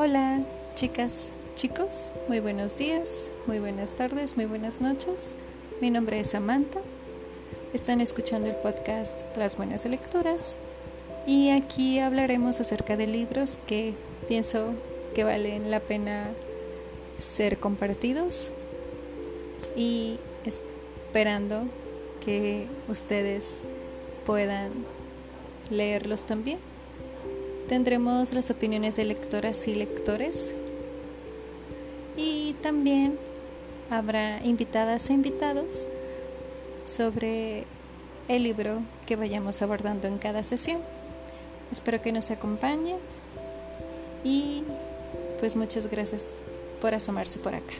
Hola, chicas, chicos, muy buenos días, muy buenas tardes, muy buenas noches. Mi nombre es Samantha. Están escuchando el podcast Las Buenas Lecturas y aquí hablaremos acerca de libros que pienso que valen la pena ser compartidos y esperando que ustedes puedan leerlos también. Tendremos las opiniones de lectoras y lectores y también habrá invitadas e invitados sobre el libro que vayamos abordando en cada sesión. Espero que nos acompañen y pues muchas gracias por asomarse por acá.